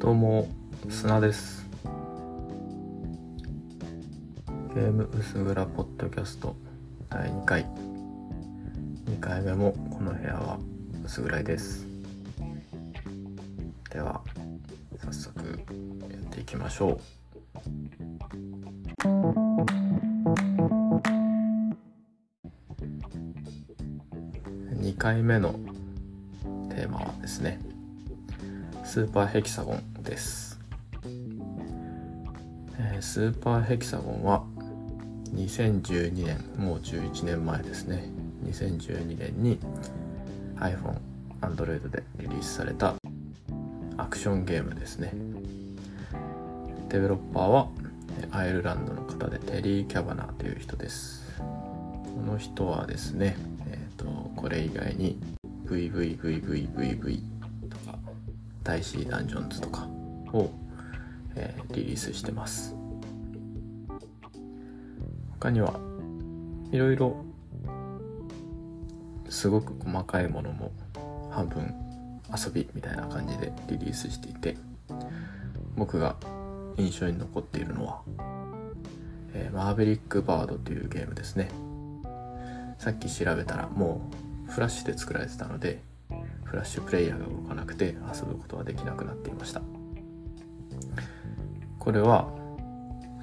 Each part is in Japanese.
どうも砂です。ゲーム薄暗ポッドキャスト。第2回。2回目もこの部屋は薄暗いです。では早速やっていきましょう。2回目のテーマはですねスーパーヘキサゴン。です、えー、スーパーヘキサゴンは2012年もう11年前ですね。2012年に iPhone、Android でリリースされたアクションゲームですね。デベロッパーはアイルランドの方でテリー・キャバナーという人です。この人はですねえ、ー、とこれ以外に VVVVVV 大イシーダンジョンズとかを、えー、リリースしてます。他にはいろいろすごく細かいものも半分遊びみたいな感じでリリースしていて僕が印象に残っているのは、えー、マーベリックバードというゲームですね。さっき調べたらもうフラッシュで作られてたのでフラッシュプレイヤーが動かなくて遊ぶことはできなくなっていました。これは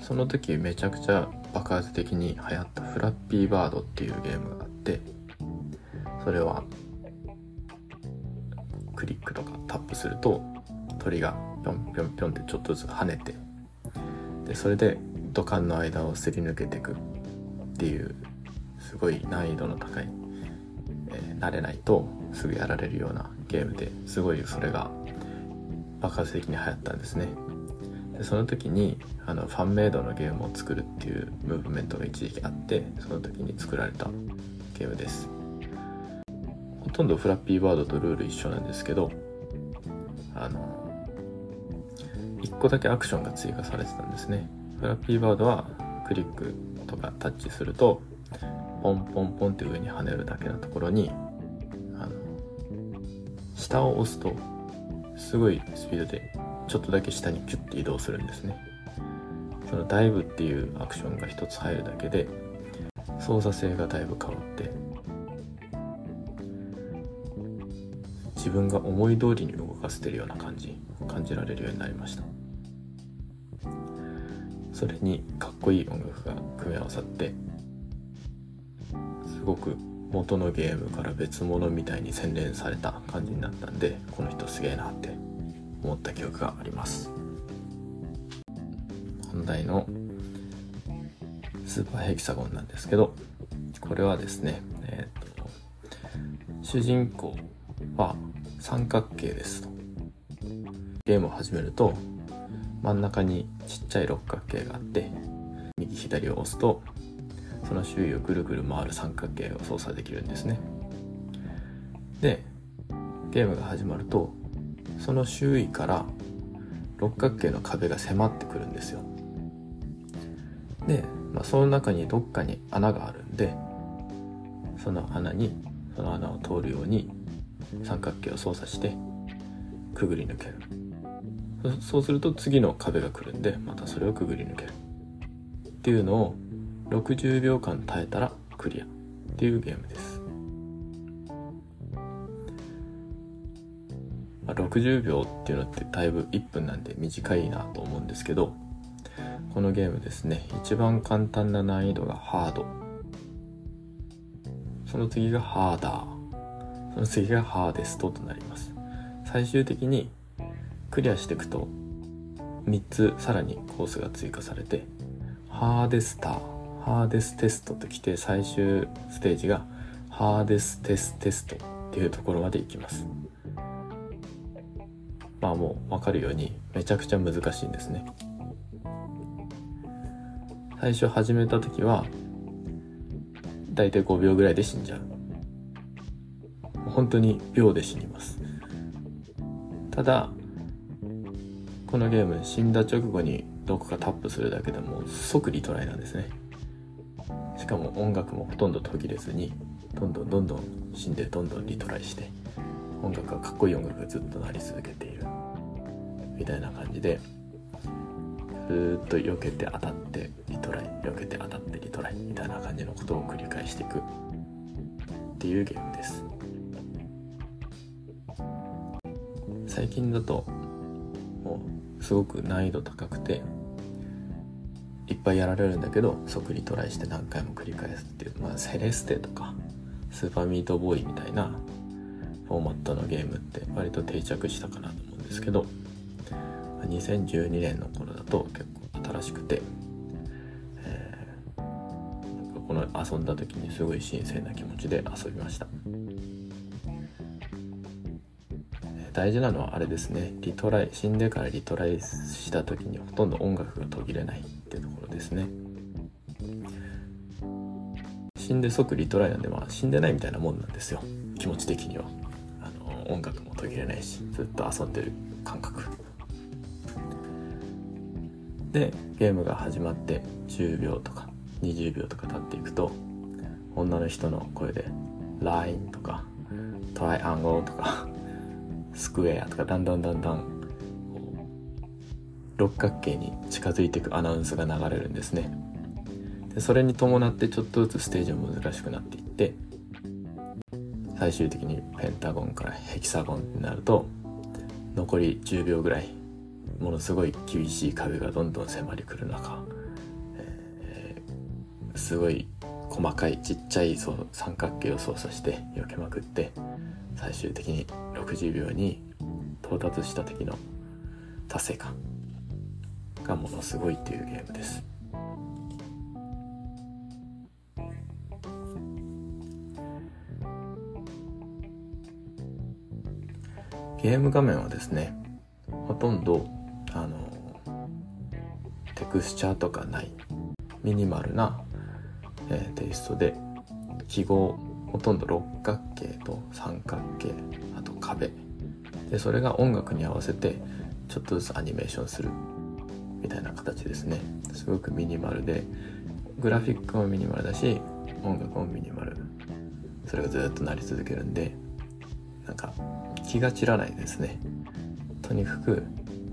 その時めちゃくちゃ爆発的に流行ったフラッピーバードっていうゲームがあってそれはクリックとかタップすると鳥がぴょんぴょんぴょんってちょっとずつ跳ねてでそれで土管の間をすり抜けていくっていうすごい難易度の高い、えー、慣れないとすぐやられるようなゲームですごいそれが爆発的に流行ったんですね。でその時にあのファンメイドのゲームを作るっていうムーブメントが一時期あってその時に作られたゲームです。ほとんどフラッピーバードとルール一緒なんですけどあの1個だけアクションが追加されてたんですね。フラッピーバードはクリックとかタッチするとポンポンポンって上に跳ねるだけのところにあの下を押すとすごいスピードでちょっとだけ下にキュッて移動するんですね。そのダイブっていうアクションが一つ入るだけで操作性がだいぶ変わって自分が思い通りに動かせてるような感じ感じられるようになりました。それにかっこいい音楽が組み合わさってすごく元のゲームから別物みたいに洗練された感じになったんでこの人すげえなって思った記憶があります。本題のスーパーヘキサゴンなんですけどこれはですねえ、ー、と主人公は三角形ですと。ゲームを始めると真ん中にちっちゃい六角形があって右左を押すとその周囲をぐるぐる回る三角形を操作できるんですね。でゲームが始まるとその周囲から六角形の壁が迫ってくるんですよ。で、まあ、その中にどっかに穴があるんでその穴にその穴を通るように三角形を操作してくぐり抜ける。そうすると次の壁が来るんでまたそれをくぐり抜ける。っていうのを60秒間耐えたらクリアっていうゲームです、まあ、60秒っていうのってだいぶ1分なんで短いなと思うんですけどこのゲームですね一番簡単な難易度がハード。その次がハーダー。その次がハーデストとなります。最終的にクリアしていくと3つさらにコースが追加されてハーデスターハーデステストときて最終ステージがハーデステステストっていうところまで行きます。まあもう分かるようにめちゃくちゃ難しいんですね。最初始めた時はだいたい5秒ぐらいで死んじゃう。本当に秒で死にます。ただこのゲーム死んだ直後にどこかタップするだけでも即リトライなんですね。しかも音楽もほとんど途切れずにどんどんどんどん死んでどんどんリトライして。音楽がかっこいい音楽がずっと鳴り続けている。みたいな感じでずっと避けて当たってリトライ避けて当たってリトライみたいな感じのことを繰り返していく。っていうゲームです。最近だともうすごく難易度高くていっぱいやられるんだけど即リトライして何回も繰り返すっていう、まあ、セレステとかスーパーミートボーイみたいなフォーマットのゲームって割と定着したかなと思うんですけど2012年の頃だと結構新しくて、えー、この遊んだ時にすごい新鮮な気持ちで遊びました。大事なのはあれですね。リトライ死んでからリトライした時にほとんど音楽が途切れないっていうところですね。死んで即リトライなんでまあ死んでないみたいなもんなんですよ。気持ち的には。音楽も途切れないしずっと遊んでる感覚。でゲームが始まって10秒とか20秒とか経っていくと女の人の声で「LINE」とか「トライアンゴル」とか「スクエア」とかだんだんだんだん六角形に近づいていくアナウンスが流れるんですね。でそれに伴ってちょっとずつステージも難しくなっていって最終的にペンタゴンからヘキサゴンになると残り10秒ぐらいものすごい厳しい壁がどんどん迫りくる中、えー、すごい細かいちっちゃい三角形を操作して避けまくって最終的に60秒に到達した時の達成感がものすごいっていうゲームです。ゲーム画面はですねほとんどあのテクスチャーとかないミニマルな、えー、テイストで記号ほとんど六角形と三角形あと壁。でそれが音楽に合わせてちょっとずつアニメーションするみたいな形ですね。すごくミニマルでグラフィックもミニマルだし音楽もミニマル。それがずっとなり続けるんでなんか気が散らないですね。とにかく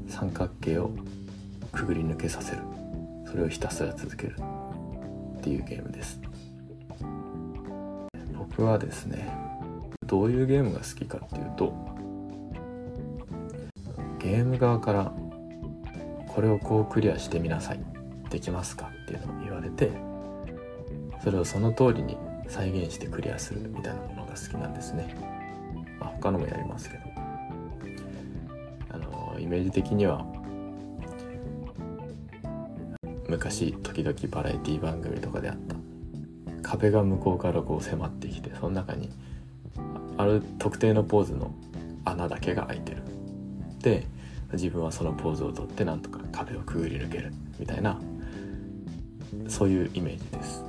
三角形をくぐり抜けさせる。それをひたすら続ける。っていうゲームです。僕はですねどういうゲームが好きかっていうとゲーム側からこれをこうクリアしてみなさい。できますかっていうのを言われてそれをその通りに再現してクリアするみたいなものが好きなんですね、まあ、他のもやりますけど。あのイメージ的には昔時々バラエティ番組とかであった壁が向こうからこう迫ってきてその中にある特定のポーズの穴だけが開いてる。で自分はそのポーズをとってなんとか壁をくぐり抜けるみたいなそういうイメージです。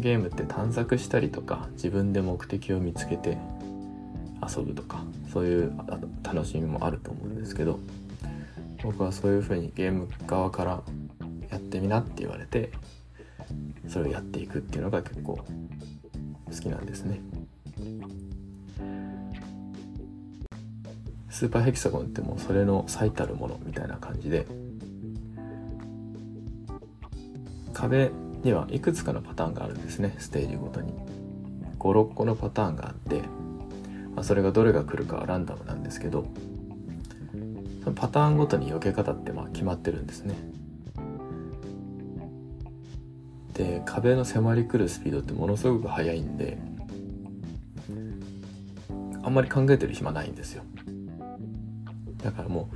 ゲームって探索したりとか自分で目的を見つけて遊ぶとかそういう楽しみもあると思うんですけど僕はそういうふうにゲーム側からやってみなって言われてそれをやっていくっていうのが結構好きなんですね。スーパーヘキサゴンってもうそれの最たるものみたいな感じで壁にはいくつかのパターンがあるんですね。ステージごとに。56個のパターンがあって、まあ、それがどれが来るかはランダムなんですけどそのパターンごとに避け方ってまあ決まってるんですね。で壁の迫り来るスピードってものすごく速いんであんまり考えてる暇ないんですよ。だからも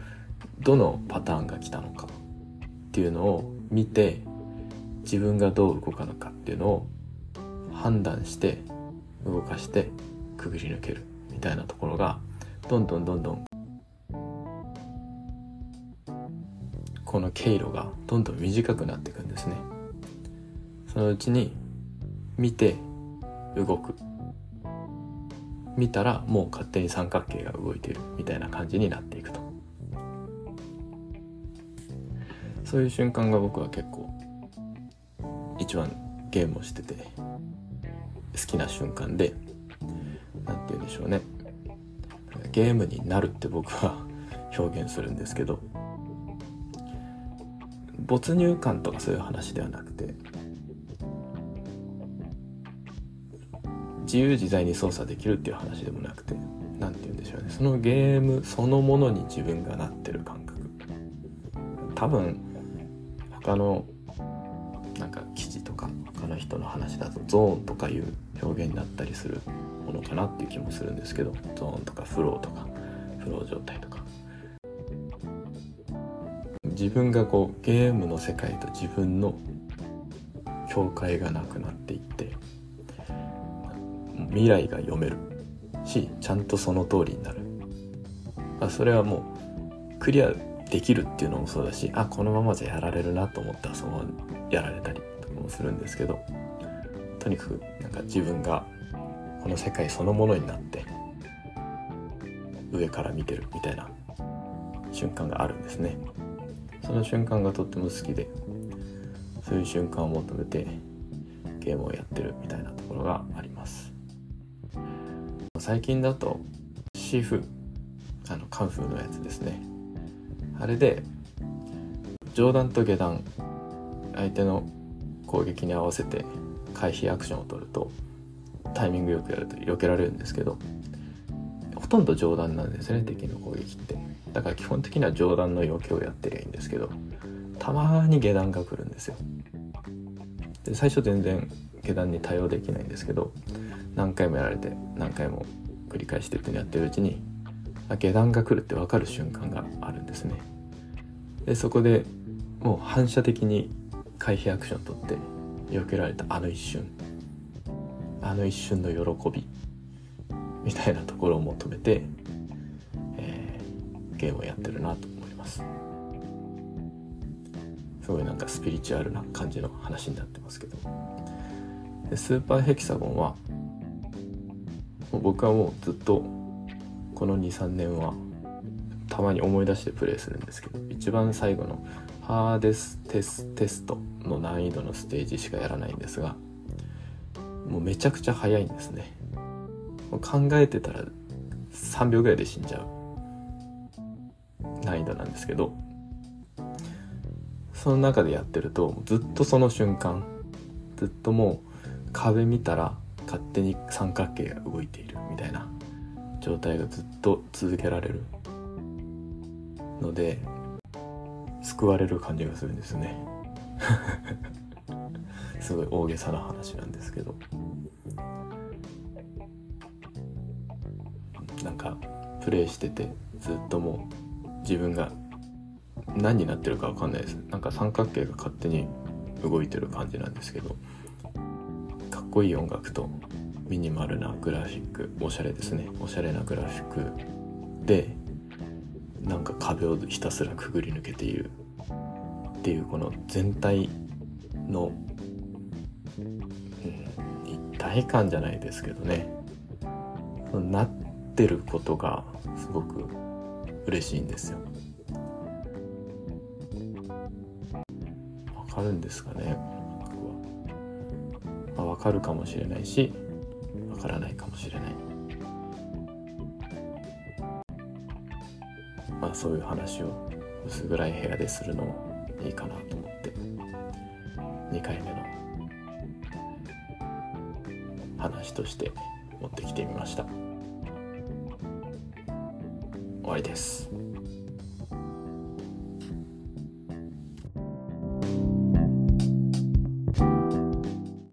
うどのパターンが来たのかっていうのを見て自分がどう動かのかっていうのを判断して動かしてくぐり抜けるみたいなところがどんどんどんどんこの経路がどんどん短くなっていくんですね。そのうちに見て動く。見たらもう勝手に三角形が動いてるみたいな感じになっていくと。そういう瞬間が僕は結構一番ゲームをしてて好きな瞬間で何て言うんでしょうね。ゲームになるって僕は 表現するんですけど没入感とかそういう話ではなくて自由自在に操作できるっていう話でもなくて何て言うんでしょうね。そのゲームそのものに自分がなってる感覚。多分他の人の話だとゾーンとかいう表現になったりするものかなっていう気もするんですけどゾーンとかフローとかフロー状態とか。自分がこうゲームの世界と自分の境界がなくなっていって未来が読めるしちゃんとその通りになる。あそれはもうクリアできるっていうのもそうだしあこのままじゃやられるなと思ったらそのままやられたり。もするんですけどとにかくなんか自分がこの世界そのものになって上から見てるみたいな瞬間があるんですね。その瞬間がとっても好きでそういう瞬間を求めてゲームをやってるみたいなところがあります。最近だとシーフあのカンフーのやつですね。あれで上段と下段相手の攻撃に合わせて回避アクションを取るとタイミングよくやると避けられるんですけどほとんど上段なんですね敵の攻撃って。だから基本的には上段の避けをやってりゃいいんですけどたまに下段が来るんですよ。で最初全然下段に対応できないんですけど何回もやられて何回も繰り返してってやってるうちに下段が来るって分かる瞬間があるんですね。でそこでもう反射的に回避アクション取って避けられたあの一瞬。あの一瞬の喜び。みたいなところを求めて、えー、ゲームをやってるなと思います。すごいなんかスピリチュアルな感じの話になってますけど。でスーパーヘキサゴンは僕はもうずっとこの23年はたまに思い出してプレイするんですけど一番最後のハーデステステストの難易度のステージしかやらないんですがもうめちゃくちゃ早いんですね。考えてたら3秒ぐらいで死んじゃう。難易度なんですけど。その中でやってるとずっとその瞬間ずっともう壁見たら勝手に三角形が動いているみたいな状態がずっと続けられるので救われる感じがするんですね。すごい大げさな話なんですけど。なんかプレイしててずっともう自分が何になってるか分かんないです。なんか三角形が勝手に動いてる感じなんですけど。かっこいい音楽とミニマルなグラフィックおしゃれですね。おしゃれなグラフィックで壁をひたすらくぐり抜けているっていうこの全体の、うん、一体感じゃないですけどね。なってることがすごく嬉しいんですよ。わかるんですかねまあ、わかるかもしれないしわからないかもしれない。まあそういう話を薄暗い部屋でするのもいいかなと思って。2回目の話として持ってきてみました。終わりです。